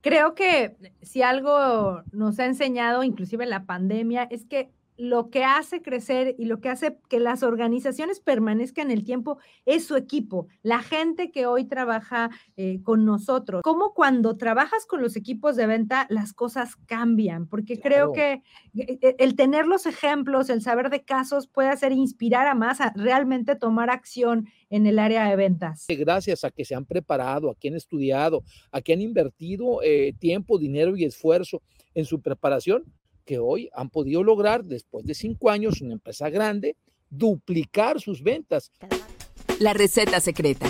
Creo que si algo nos ha enseñado, inclusive la pandemia, es que lo que hace crecer y lo que hace que las organizaciones permanezcan en el tiempo es su equipo, la gente que hoy trabaja eh, con nosotros. Como cuando trabajas con los equipos de venta, las cosas cambian, porque creo que eh, eh, el tener los ejemplos, el saber de casos puede hacer inspirar a más a realmente tomar acción en el área de ventas. Gracias a que se han preparado, a que han estudiado, a que han invertido tiempo, dinero y esfuerzo en su preparación, que hoy han podido lograr, después de cinco años, una empresa grande, duplicar sus ventas. La receta secreta.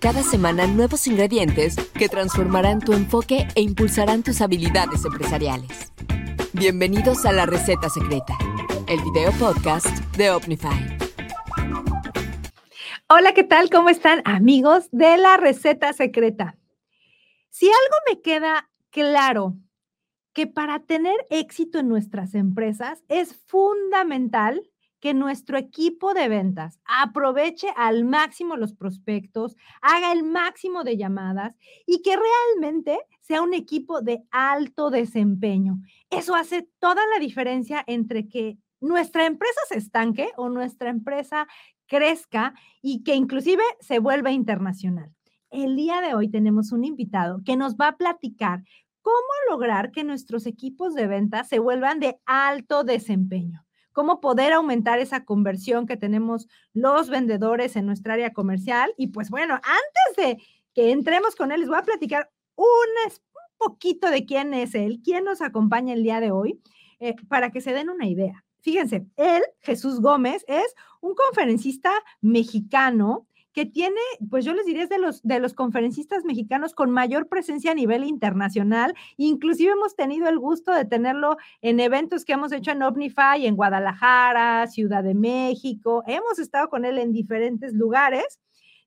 Cada semana nuevos ingredientes que transformarán tu enfoque e impulsarán tus habilidades empresariales. Bienvenidos a La Receta Secreta, el video podcast de Omnify. Hola, ¿qué tal? ¿Cómo están amigos de La Receta Secreta? Si algo me queda claro que para tener éxito en nuestras empresas es fundamental que nuestro equipo de ventas aproveche al máximo los prospectos, haga el máximo de llamadas y que realmente sea un equipo de alto desempeño. Eso hace toda la diferencia entre que nuestra empresa se estanque o nuestra empresa crezca y que inclusive se vuelva internacional. El día de hoy tenemos un invitado que nos va a platicar ¿Cómo lograr que nuestros equipos de venta se vuelvan de alto desempeño? ¿Cómo poder aumentar esa conversión que tenemos los vendedores en nuestra área comercial? Y pues bueno, antes de que entremos con él, les voy a platicar un, poquito de quién es él, quién nos acompaña el día de hoy, eh, para que se den una idea. Fíjense, él, Jesús Gómez, es un conferencista mexicano que tiene, pues yo les diría, es de los, de los conferencistas mexicanos con mayor presencia a nivel internacional. Inclusive hemos tenido el gusto de tenerlo en eventos que hemos hecho en Omnify, en Guadalajara, Ciudad de México. Hemos estado con él en diferentes lugares.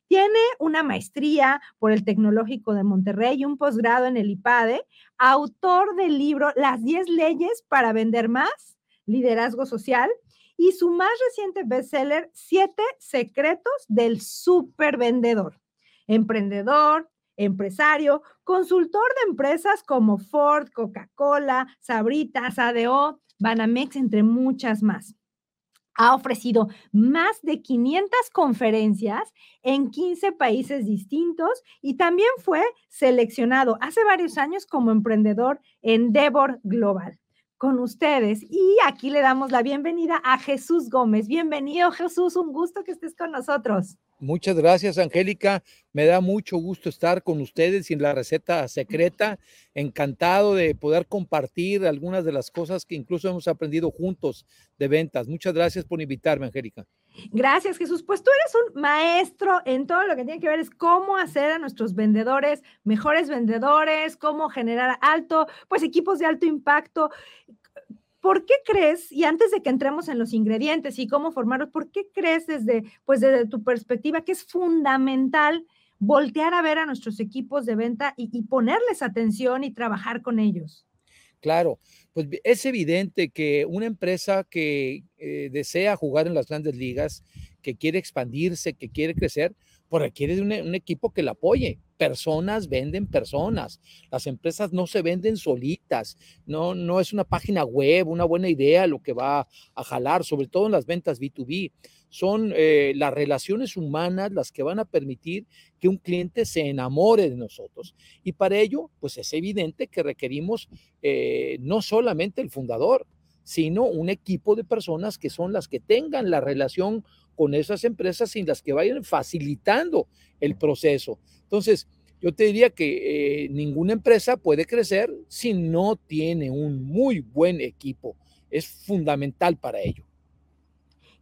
Tiene una maestría por el Tecnológico de Monterrey y un posgrado en el IPADE, autor del libro Las 10 leyes para vender más, liderazgo social, y su más reciente bestseller, Siete secretos del supervendedor. Emprendedor, empresario, consultor de empresas como Ford, Coca-Cola, Sabritas, ADO, Banamex, entre muchas más. Ha ofrecido más de 500 conferencias en 15 países distintos y también fue seleccionado hace varios años como emprendedor en Devor Global con ustedes. Y aquí le damos la bienvenida a Jesús Gómez. Bienvenido, Jesús. Un gusto que estés con nosotros. Muchas gracias, Angélica. Me da mucho gusto estar con ustedes y en la receta secreta. Encantado de poder compartir algunas de las cosas que incluso hemos aprendido juntos de ventas. Muchas gracias por invitarme, Angélica. Gracias, Jesús. Pues tú eres un maestro en todo lo que tiene que ver es cómo hacer a nuestros vendedores mejores vendedores, cómo generar alto, pues equipos de alto impacto. ¿Por qué crees, y antes de que entremos en los ingredientes y cómo formarlos, ¿por qué crees desde, pues desde tu perspectiva que es fundamental voltear a ver a nuestros equipos de venta y, y ponerles atención y trabajar con ellos? Claro, pues es evidente que una empresa que eh, desea jugar en las grandes ligas, que quiere expandirse, que quiere crecer, pues requiere de un, equipo que la apoye. Personas venden personas. Las empresas no se venden solitas. No, no es una página web, una buena idea lo que va a jalar, sobre todo en las ventas B2B son eh, las relaciones humanas las que van a permitir que un cliente se enamore de nosotros. Y para ello, pues es evidente que requerimos eh, no solamente el fundador, sino un equipo de personas que son las que tengan la relación con esas empresas y las que vayan facilitando el proceso. Entonces, yo te diría que eh, ninguna empresa puede crecer si no tiene un muy buen equipo. Es fundamental para ello.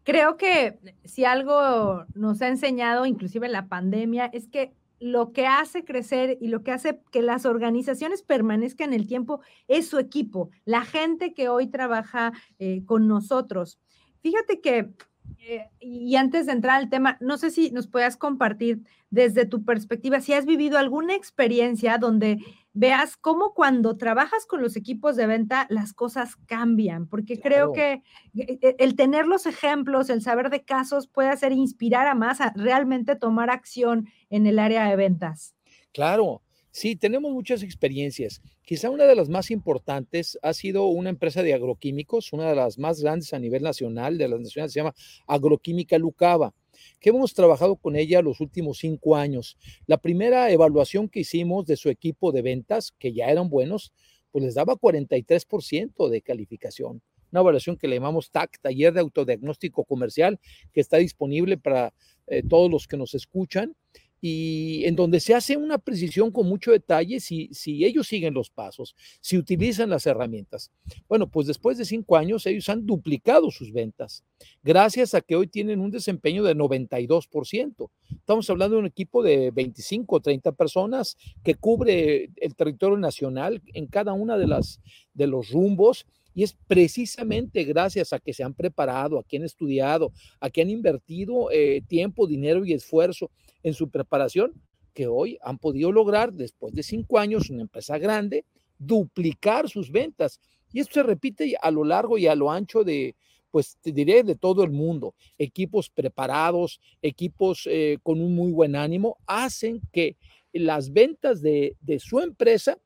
Creo que si algo nos ha enseñado, inclusive la pandemia, es que lo que hace crecer y lo que hace que las organizaciones permanezcan en el tiempo es su equipo, la gente que hoy trabaja eh, con nosotros. Fíjate que eh, y antes de entrar al tema, no sé si nos puedas compartir desde tu perspectiva, si has vivido alguna experiencia donde veas cómo cuando trabajas con los equipos de venta las cosas cambian, porque creo que eh, eh, el tener los ejemplos, el saber de casos puede hacer inspirar a más a realmente tomar acción en el área de ventas. Claro, Sí, tenemos muchas experiencias. Quizá una de las más importantes ha sido una empresa de agroquímicos, una de las más grandes a nivel nacional, de las nacionales, se llama Agroquímica Lucava, que hemos trabajado con ella los últimos cinco años. La primera evaluación que hicimos de su equipo de ventas, que ya eran buenos, pues les daba 43% de calificación. Una evaluación que le llamamos TAC, Taller de Autodiagnóstico Comercial, que está disponible para eh, todos los que nos escuchan y en donde se hace una precisión con mucho detalle si, si ellos siguen los pasos, si utilizan las herramientas. Bueno, pues después de cinco años ellos han duplicado sus ventas, gracias a que hoy tienen un desempeño de 92%. Estamos hablando de un equipo de 25 o 30 personas que cubre el territorio nacional en cada una de, las, de los rumbos y es precisamente gracias a que se han preparado, a que han estudiado, a que han invertido eh, tiempo, dinero y esfuerzo en su preparación, que hoy han podido lograr, después de cinco años, una empresa grande, duplicar sus ventas. Y esto se repite a lo largo y a lo ancho de, pues te diré, de todo el mundo. Equipos preparados, equipos eh, con un muy buen ánimo, hacen que las ventas de, de su empresa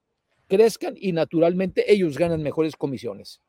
crezcan y naturalmente ellos ganan mejores comisiones.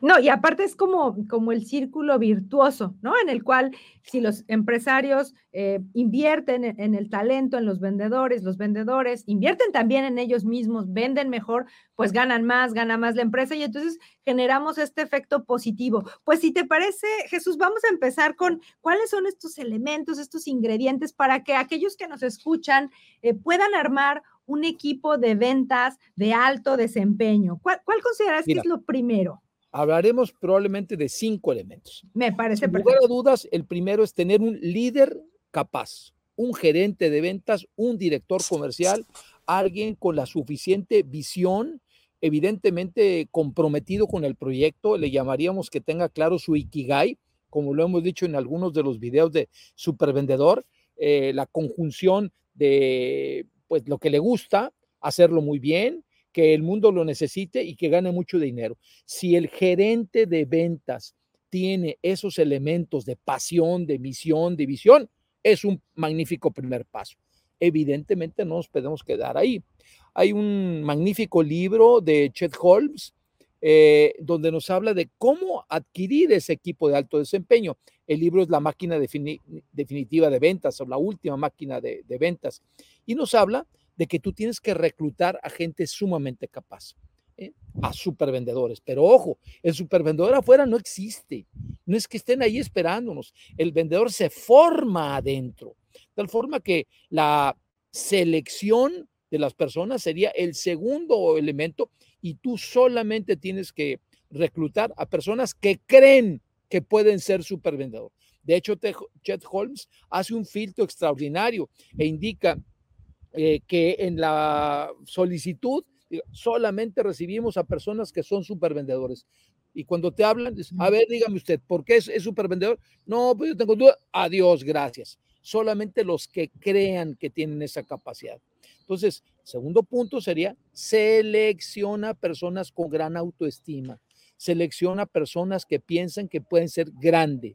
No, y aparte es como, como el círculo virtuoso, ¿no? En el cual si los empresarios eh, invierten en, el talento, en los vendedores, los vendedores invierten también en ellos mismos, venden mejor, pues ganan más, gana más la empresa y entonces generamos este efecto positivo. Pues si te parece, Jesús, vamos a empezar con cuáles son estos elementos, estos ingredientes para que aquellos que nos escuchan eh, puedan armar un equipo de ventas de alto desempeño? ¿Cuál, consideras que es lo primero? Hablaremos probablemente de cinco elementos. Me parece Sin lugar a dudas, el primero es tener un líder capaz, un gerente de ventas, un director comercial, alguien con la suficiente visión, evidentemente comprometido con el proyecto, le llamaríamos que tenga claro su ikigai, como lo hemos dicho en algunos de los videos de Supervendedor, eh, la conjunción de pues lo que le gusta, hacerlo muy bien, que el mundo lo necesite y que gane mucho dinero. Si el gerente de ventas tiene esos elementos de pasión, de misión, de visión, es un magnífico primer paso. Evidentemente no nos podemos quedar ahí. Hay un magnífico libro de Chet Holmes eh, donde nos habla de cómo adquirir ese equipo de alto desempeño. El libro es la máquina definitiva de ventas o la última máquina de, ventas. Y nos habla de que tú tienes que reclutar a gente sumamente capaz, ¿eh? a supervendedores. Pero ojo, el supervendedor afuera no existe. No es que estén ahí esperándonos. El vendedor se forma adentro. De tal forma que la selección de las personas sería el segundo elemento y tú solamente tienes que reclutar a personas que creen que pueden ser supervendedores. De hecho, Chet Holmes hace un filtro extraordinario e indica eh, que en la solicitud solamente recibimos a personas que son supervendedores. Y cuando te hablan, a ver, dígame usted, ¿por qué es, es supervendedor? No, pues yo tengo duda. Adiós, gracias. Solamente los que crean que tienen esa capacidad. Entonces, segundo punto sería, selecciona personas con gran autoestima selecciona personas que piensan que pueden ser grandes.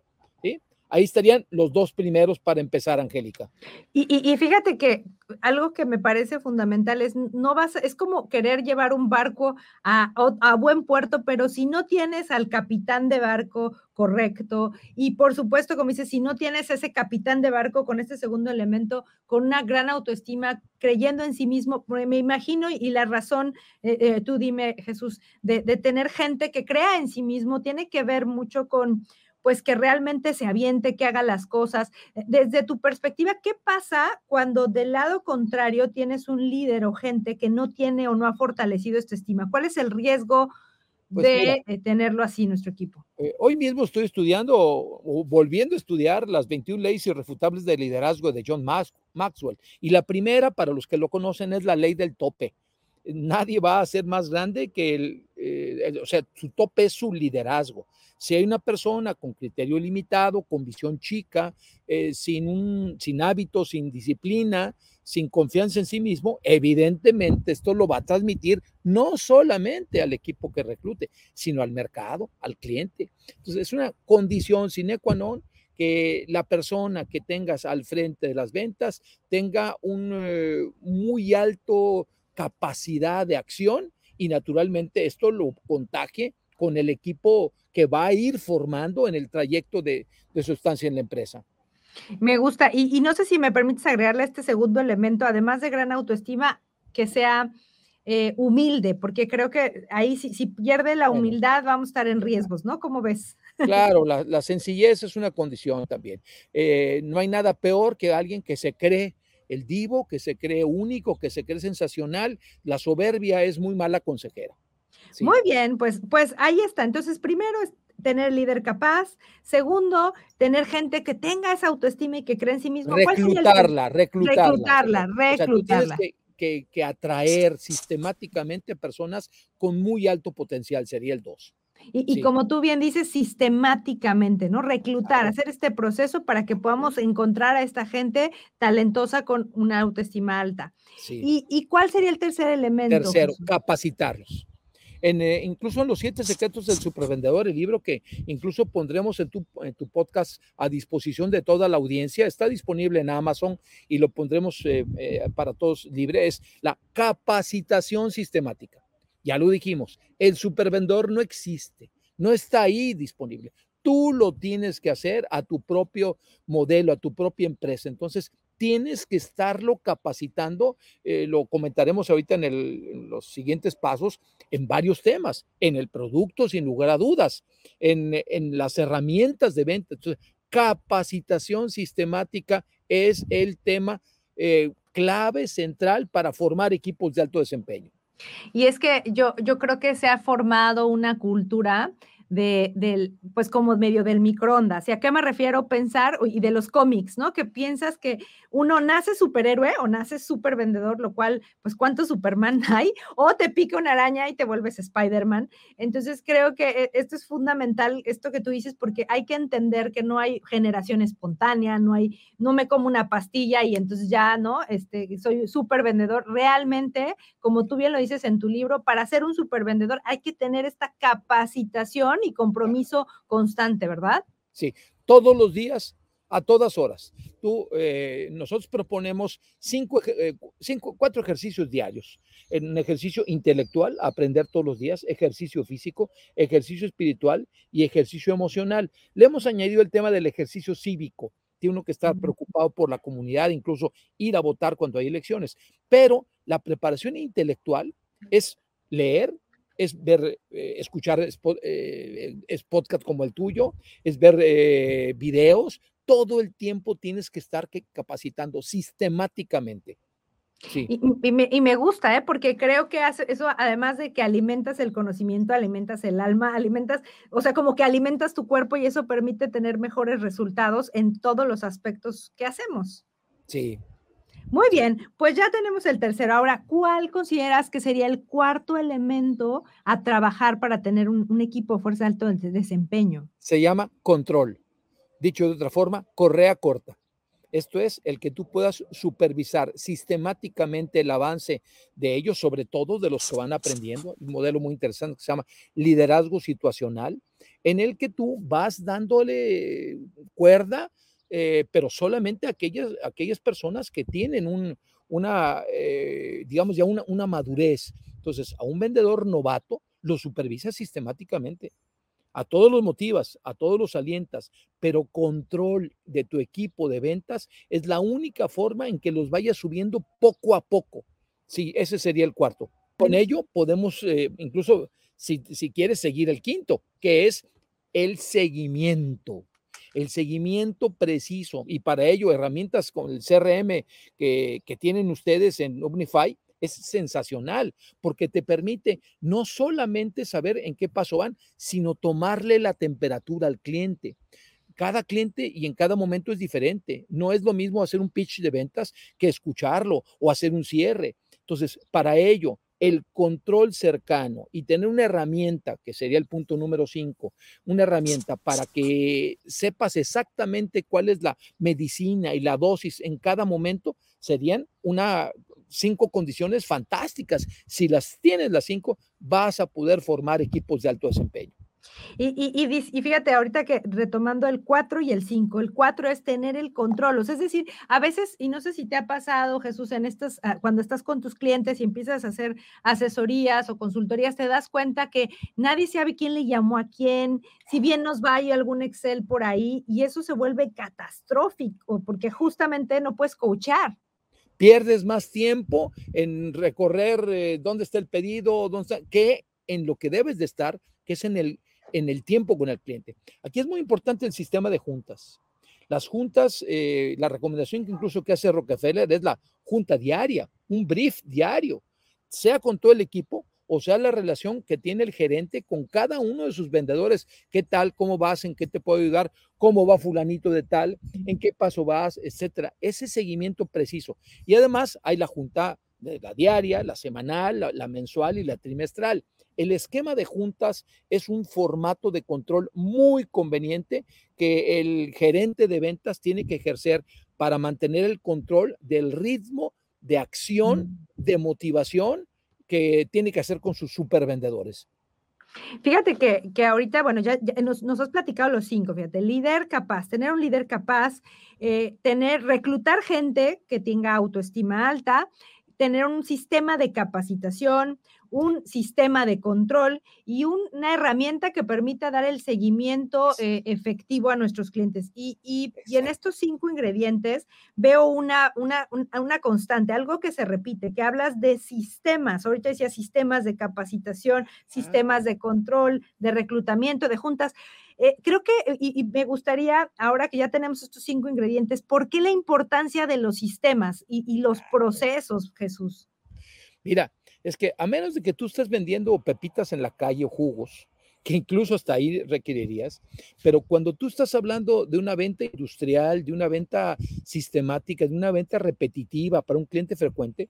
Ahí estarían los dos primeros para empezar, Angélica. Y, fíjate que algo que me parece fundamental es no vas, es como querer llevar un barco a, buen puerto, pero si no tienes al capitán de barco correcto, y por supuesto, como dices, si no tienes ese capitán de barco con este segundo elemento, con una gran autoestima, creyendo en sí mismo, me imagino, y la razón, eh, eh, tú dime, Jesús, de tener gente que crea en sí mismo, tiene que ver mucho con pues que realmente se aviente, que haga las cosas. Eh, desde tu perspectiva, ¿qué pasa cuando del lado contrario tienes un líder o gente que no tiene o no ha fortalecido esta estima? ¿Cuál es el riesgo pues de eh, tenerlo así en nuestro equipo? Eh, hoy mismo estoy estudiando o volviendo a estudiar las 21 leyes irrefutables de liderazgo de John Maxwell. Y la primera, para los que lo conocen, es la ley del tope. Nadie va a ser más grande que el, o sea, su tope es su liderazgo. Si hay una persona con criterio limitado, con visión chica, eh, sin, un, sin hábitos, sin disciplina, sin confianza en sí mismo, evidentemente esto lo va a transmitir no solamente al equipo que reclute, sino al mercado, al cliente. Entonces es una condición sine qua non que la persona que tengas al frente de las ventas tenga un eh, muy alto capacidad de acción y naturalmente esto lo contagie con el equipo que va a ir formando en el trayecto de, de su estancia en la empresa. Me gusta, y, y, no sé si me permites agregarle este segundo elemento, además de gran autoestima, que sea eh, humilde, porque creo que ahí si, si, pierde la humildad vamos a estar en riesgos, ¿no? ¿Cómo ves? Claro, la, la sencillez es una condición también. Eh, no hay nada peor que alguien que se cree el divo, que se cree único, que se cree sensacional. La soberbia es muy mala consejera. Sí. Muy bien, pues, pues ahí está. Entonces, primero es tener líder capaz. Segundo, tener gente que tenga esa autoestima y que cree en sí mismo. Reclutarla, reclutarla. Reclutarla, reclutarla. O sea, que, que, atraer sistemáticamente personas con muy alto potencial, sería el 2. Y, y sí. como tú bien dices, sistemáticamente, ¿no? Reclutar, claro. hacer este proceso para que podamos encontrar a esta gente talentosa con una autoestima alta. Sí. ¿Y, ¿Y, cuál sería el tercer elemento? Tercero, Jesús? capacitarlos. En, eh, incluso en los siete secretos del supervendedor, el libro que incluso pondremos en tu, en tu, podcast a disposición de toda la audiencia, está disponible en Amazon y lo pondremos eh, eh, para todos libre, es la capacitación sistemática. Ya lo dijimos, el supervendedor no existe, no está ahí disponible. Tú lo tienes que hacer a tu propio modelo, a tu propia empresa. Entonces, tienes que estarlo capacitando, eh, lo comentaremos ahorita en, los siguientes pasos, en varios temas, en el producto, sin lugar a dudas, en, las herramientas de venta. Entonces, capacitación sistemática es el tema eh, clave, central para formar equipos de alto desempeño. Y es que yo creo que se ha formado una cultura de, del, pues como medio del microondas. ¿Y a qué me refiero? Pensar, y de los cómics, ¿no? Que piensas que uno nace superhéroe o nace super vendedor, lo cual, pues, ¿cuántos Superman hay? O te pica una araña y te vuelves Spider-Man. Entonces, creo que eh, esto es fundamental, esto que tú dices, porque hay que entender que no hay generación espontánea, no hay, no me como una pastilla y entonces ya, ¿no? Este, soy súper vendedor. Realmente, como tú bien lo dices en tu libro, para ser un super vendedor hay que tener esta capacitación y compromiso constante, ¿verdad? Sí, todos los días, a todas horas. Tú, eh, nosotros proponemos cinco, eh, cinco, cuatro ejercicios diarios. Un ejercicio intelectual, aprender todos los días, ejercicio físico, ejercicio espiritual y ejercicio emocional. Le hemos añadido el tema del ejercicio cívico. Tiene uno que estar preocupado por la comunidad, incluso ir a votar cuando hay elecciones. Pero la preparación intelectual es leer, es ver, eh, escuchar spot, eh, es podcast como el tuyo, es ver eh, videos, todo el tiempo tienes que estar capacitando sistemáticamente. Sí. Y, y, me, y, me, gusta, ¿eh? porque creo que hace eso, además de que alimentas el conocimiento, alimentas el alma, alimentas, o sea, como que alimentas tu cuerpo y eso permite tener mejores resultados en todos los aspectos que hacemos. Sí, muy bien, pues ya tenemos el tercero. Ahora, ¿cuál consideras que sería el cuarto elemento a trabajar para tener un, equipo de fuerza de alto desempeño? Se llama control. Dicho de otra forma, correa corta. Esto es el que tú puedas supervisar sistemáticamente el avance de ellos, sobre todo de los que van aprendiendo. Un modelo muy interesante que se llama liderazgo situacional, en el que tú vas dándole cuerda eh, pero solamente aquellas, aquellas personas que tienen un, una, eh, digamos, ya una, una madurez. Entonces, a un vendedor novato lo supervisa sistemáticamente. A todos los motivas, a todos los alientas, pero control de tu equipo de ventas es la única forma en que los vayas subiendo poco a poco. Sí, ese sería el cuarto. Con ello podemos, eh, incluso si, si quieres seguir el quinto, que es el seguimiento el seguimiento preciso y para ello herramientas con el CRM que, que tienen ustedes en Omnify es sensacional porque te permite no solamente saber en qué paso van, sino tomarle la temperatura al cliente cada cliente y en cada momento es diferente. No es lo mismo hacer un pitch de ventas que escucharlo o hacer un cierre. Entonces, para ello, el control cercano y tener una herramienta, que sería el punto número cinco, una herramienta para que sepas exactamente cuál es la medicina y la dosis en cada momento, serían una cinco condiciones fantásticas. Si las tienes las cinco, vas a poder formar equipos de alto desempeño. Y, fíjate, ahorita que retomando el 4 y el 5, el 4 es tener el control, es decir, a veces, y no sé si te ha pasado, Jesús, en estas, ah, cuando estás con tus clientes y empiezas a hacer asesorías o consultorías, te das cuenta que nadie sabe quién le llamó a quién, si bien nos va a algún Excel por ahí, y eso se vuelve catastrófico, porque justamente no puedes coachar pierdes más tiempo en recorrer eh, dónde está el pedido, dónde que en lo que debes de estar, que es en el en el tiempo con el cliente. Aquí es muy importante el sistema de juntas. Las juntas, eh, la recomendación que incluso que hace Rockefeller es la junta diaria, un brief diario, sea con todo el equipo o sea la relación que tiene el gerente con cada uno de sus vendedores. ¿Qué tal? ¿Cómo vas? ¿En qué te puedo ayudar? ¿Cómo va fulanito de tal? ¿En qué paso vas? Etcétera. Ese seguimiento preciso. Y además hay la junta la diaria, la semanal, la mensual y la trimestral. El esquema de juntas es un formato de control muy conveniente que el gerente de ventas tiene que ejercer para mantener el control del ritmo de acción, mm. de motivación que tiene que hacer con sus supervendedores. Fíjate que, que ahorita, bueno, ya, nos, has platicado los cinco, fíjate, líder capaz, tener un líder capaz, eh, tener, reclutar gente que tenga autoestima alta, tener un sistema de capacitación, un sistema de control y una herramienta que permita dar el seguimiento eh, efectivo a nuestros clientes. Y, y, en estos cinco ingredientes veo una, una, una, constante, algo que se repite, que hablas de sistemas. Ahorita decía sistemas de capacitación, sistemas de control, de reclutamiento, de juntas. Eh, creo que, y, me gustaría, ahora que ya tenemos estos cinco ingredientes, ¿por qué la importancia de los sistemas y, y los procesos, Jesús? Mira, es que a menos de que tú estés vendiendo pepitas en la calle o jugos, que incluso hasta ahí requerirías, pero cuando tú estás hablando de una venta industrial, de una venta sistemática, de una venta repetitiva para un cliente frecuente,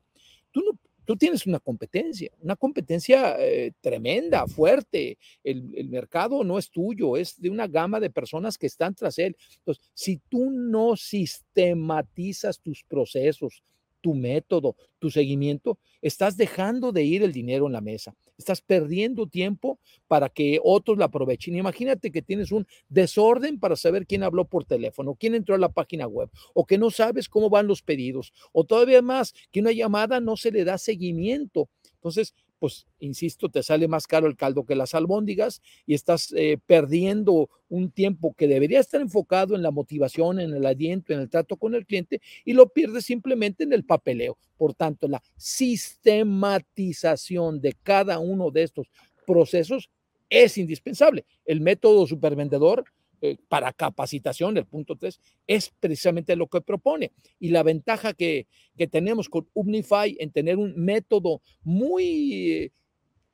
tú no, tú tienes una competencia, una competencia eh, tremenda, fuerte. El, el, mercado no es tuyo, es de una gama de personas que están tras él. Entonces, si tú no sistematizas tus procesos, tu método, tu seguimiento, estás dejando de ir el dinero en la mesa. Estás perdiendo tiempo para que otros la aprovechen. Imagínate que tienes un desorden para saber quién habló por teléfono, quién entró a la página web, o que no sabes cómo van los pedidos, o todavía más, que una llamada no se le da seguimiento. Entonces, pues, insisto, te sale más caro el caldo que las albóndigas y estás eh, perdiendo un tiempo que debería estar enfocado en la motivación, en el aliento, en el trato con el cliente y lo pierdes simplemente en el papeleo. Por tanto, la sistematización de cada uno de estos procesos es indispensable. El método supervendedor eh, para capacitación, el punto 3, es precisamente lo que propone. Y la ventaja que, tenemos con Unify en tener un método muy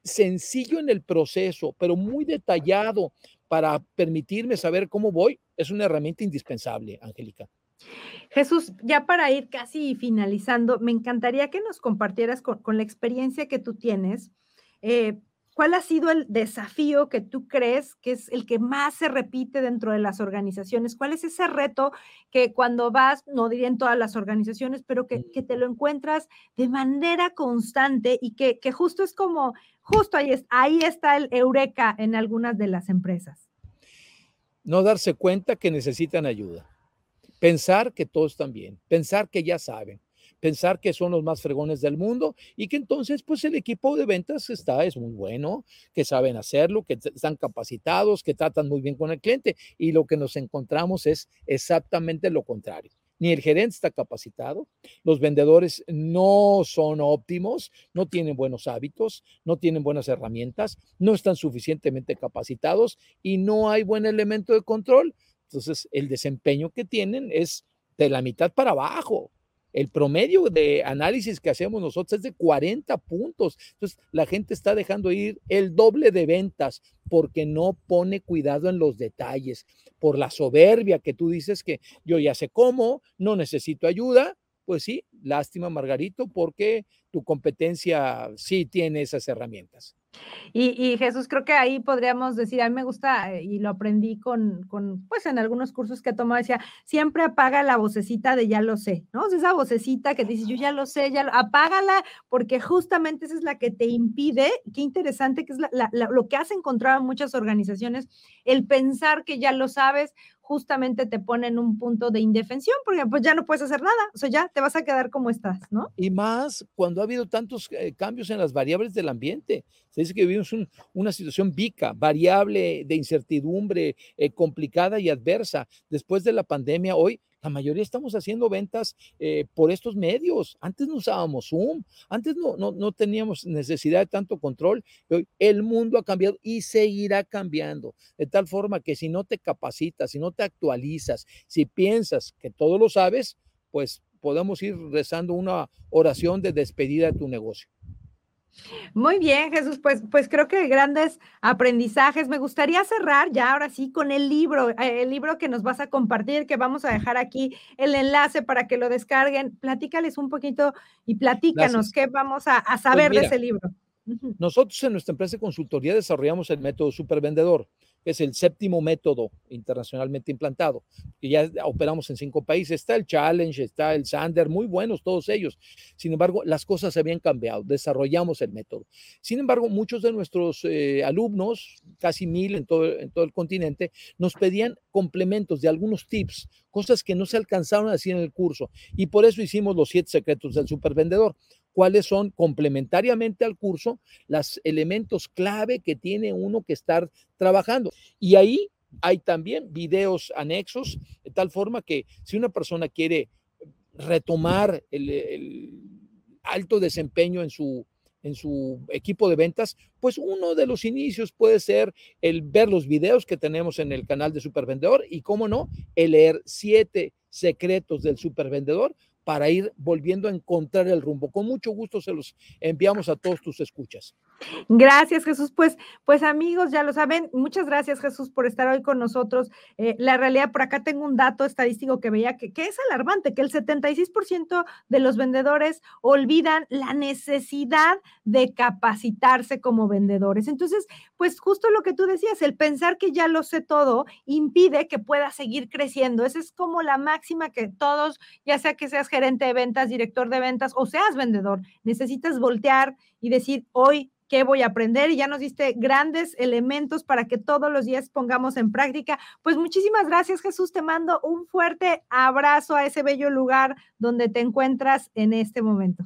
sencillo en el proceso, pero muy detallado para permitirme saber cómo voy, es una herramienta indispensable, Angélica. Jesús, ya para ir casi finalizando, me encantaría que nos compartieras con, la experiencia que tú tienes. Eh, ¿Cuál ha sido el desafío que tú crees que es el que más se repite dentro de las organizaciones? ¿Cuál es ese reto que cuando vas, no diría en todas las organizaciones, pero que, te lo encuentras de manera constante y que, justo es como, justo ahí, es, ahí está el eureka en algunas de las empresas? No darse cuenta que necesitan ayuda. Pensar que todos están bien. Pensar que ya saben pensar que son los más fregones del mundo y que entonces pues el equipo de ventas está, es muy bueno, que saben hacerlo, que están capacitados, que tratan muy bien con el cliente y lo que nos encontramos es exactamente lo contrario. Ni el gerente está capacitado, los vendedores no son óptimos, no tienen buenos hábitos, no tienen buenas herramientas, no están suficientemente capacitados y no hay buen elemento de control. Entonces, el desempeño que tienen es de la mitad para abajo. El promedio de análisis que hacemos nosotros es de 40 puntos. Entonces, la gente está dejando ir el doble de ventas porque no pone cuidado en los detalles, por la soberbia que tú dices que yo ya sé cómo, no necesito ayuda, pues sí, lástima, Margarito, porque tu competencia sí tiene esas herramientas. Y, Jesús, creo que ahí podríamos decir, a mí me gusta eh, y lo aprendí con, con, pues en algunos cursos que he tomado, decía, siempre apaga la vocecita de ya lo sé, ¿no? esa vocecita que dice, yo ya lo sé, ya lo, apágala, porque justamente esa es la que te impide, qué interesante que es lo que has encontrado en muchas organizaciones, el pensar que ya lo sabes justamente te pone en un punto de indefensión, porque pues ya no puedes hacer nada, o sea, ya te vas a quedar como estás, ¿no? Y más cuando ha habido tantos eh, cambios en las variables del ambiente. Se dice que vivimos una situación bica, variable de incertidumbre, eh, complicada y adversa. Después de la pandemia, hoy la mayoría estamos haciendo ventas eh, por estos medios. Antes no usábamos Zoom, antes no, no, no teníamos necesidad de tanto control. Hoy el mundo ha cambiado y seguirá cambiando. De tal forma que si no te capacitas, si no te actualizas, si piensas que todo lo sabes, pues podemos ir rezando una oración de despedida de tu negocio. Muy bien, Jesús, pues, pues creo que grandes aprendizajes. Me gustaría cerrar ya ahora sí con el libro, eh, el libro que nos vas a compartir, que vamos a dejar aquí el enlace para que lo descarguen. Platícales un poquito y platícanos qué vamos a, pues saber de ese libro. Nosotros en nuestra empresa de consultoría desarrollamos el método supervendedor que es el séptimo método internacionalmente implantado, que ya operamos en cinco países. Está el Challenge, está el Sander, muy buenos todos ellos. Sin embargo, las cosas se habían cambiado, desarrollamos el método. Sin embargo, muchos de nuestros eh, alumnos, casi mil en todo, en todo el continente, nos pedían complementos de algunos tips, cosas que no se alcanzaron a decir en el curso. Y por eso hicimos los siete secretos del supervendedor cuáles son complementariamente al curso los elementos clave que tiene uno que estar trabajando. Y ahí hay también videos anexos, de tal forma que si una persona quiere retomar el, alto desempeño en su, en su equipo de ventas, pues uno de los inicios puede ser el ver los videos que tenemos en el canal de Supervendedor y, cómo no, el leer siete secretos del supervendedor para ir volviendo a encontrar el rumbo. Con mucho gusto se los enviamos a todos tus escuchas. Gracias, Jesús. Pues, pues amigos, ya lo saben, muchas gracias, Jesús, por estar hoy con nosotros. Eh, la realidad, por acá tengo un dato estadístico que veía que, que es alarmante, que el 76% de los vendedores olvidan la necesidad de capacitarse como vendedores. Entonces, pues justo lo que tú decías, el pensar que ya lo sé todo impide que pueda seguir creciendo. Esa es como la máxima que todos, ya sea que seas gerente de ventas, director de ventas o seas vendedor, necesitas voltear y decir, hoy qué voy a aprender y ya nos diste grandes elementos para que todos los días pongamos en práctica. Pues muchísimas gracias Jesús, te mando un fuerte abrazo a ese bello lugar donde te encuentras en este momento.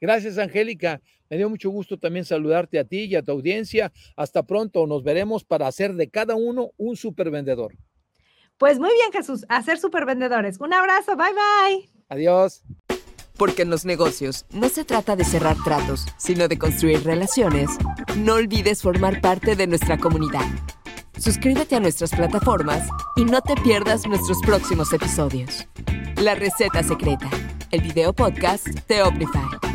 Gracias Angélica, me dio mucho gusto también saludarte a ti y a tu audiencia. Hasta pronto, nos veremos para hacer de cada uno un super vendedor. Pues muy bien Jesús, a ser super vendedores. Un abrazo, bye bye. Adiós. Porque en los negocios no se trata de cerrar tratos, sino de construir relaciones. No olvides formar parte de nuestra comunidad. Suscríbete a nuestras plataformas y no te pierdas nuestros próximos episodios. La receta secreta, el video podcast de Omnify.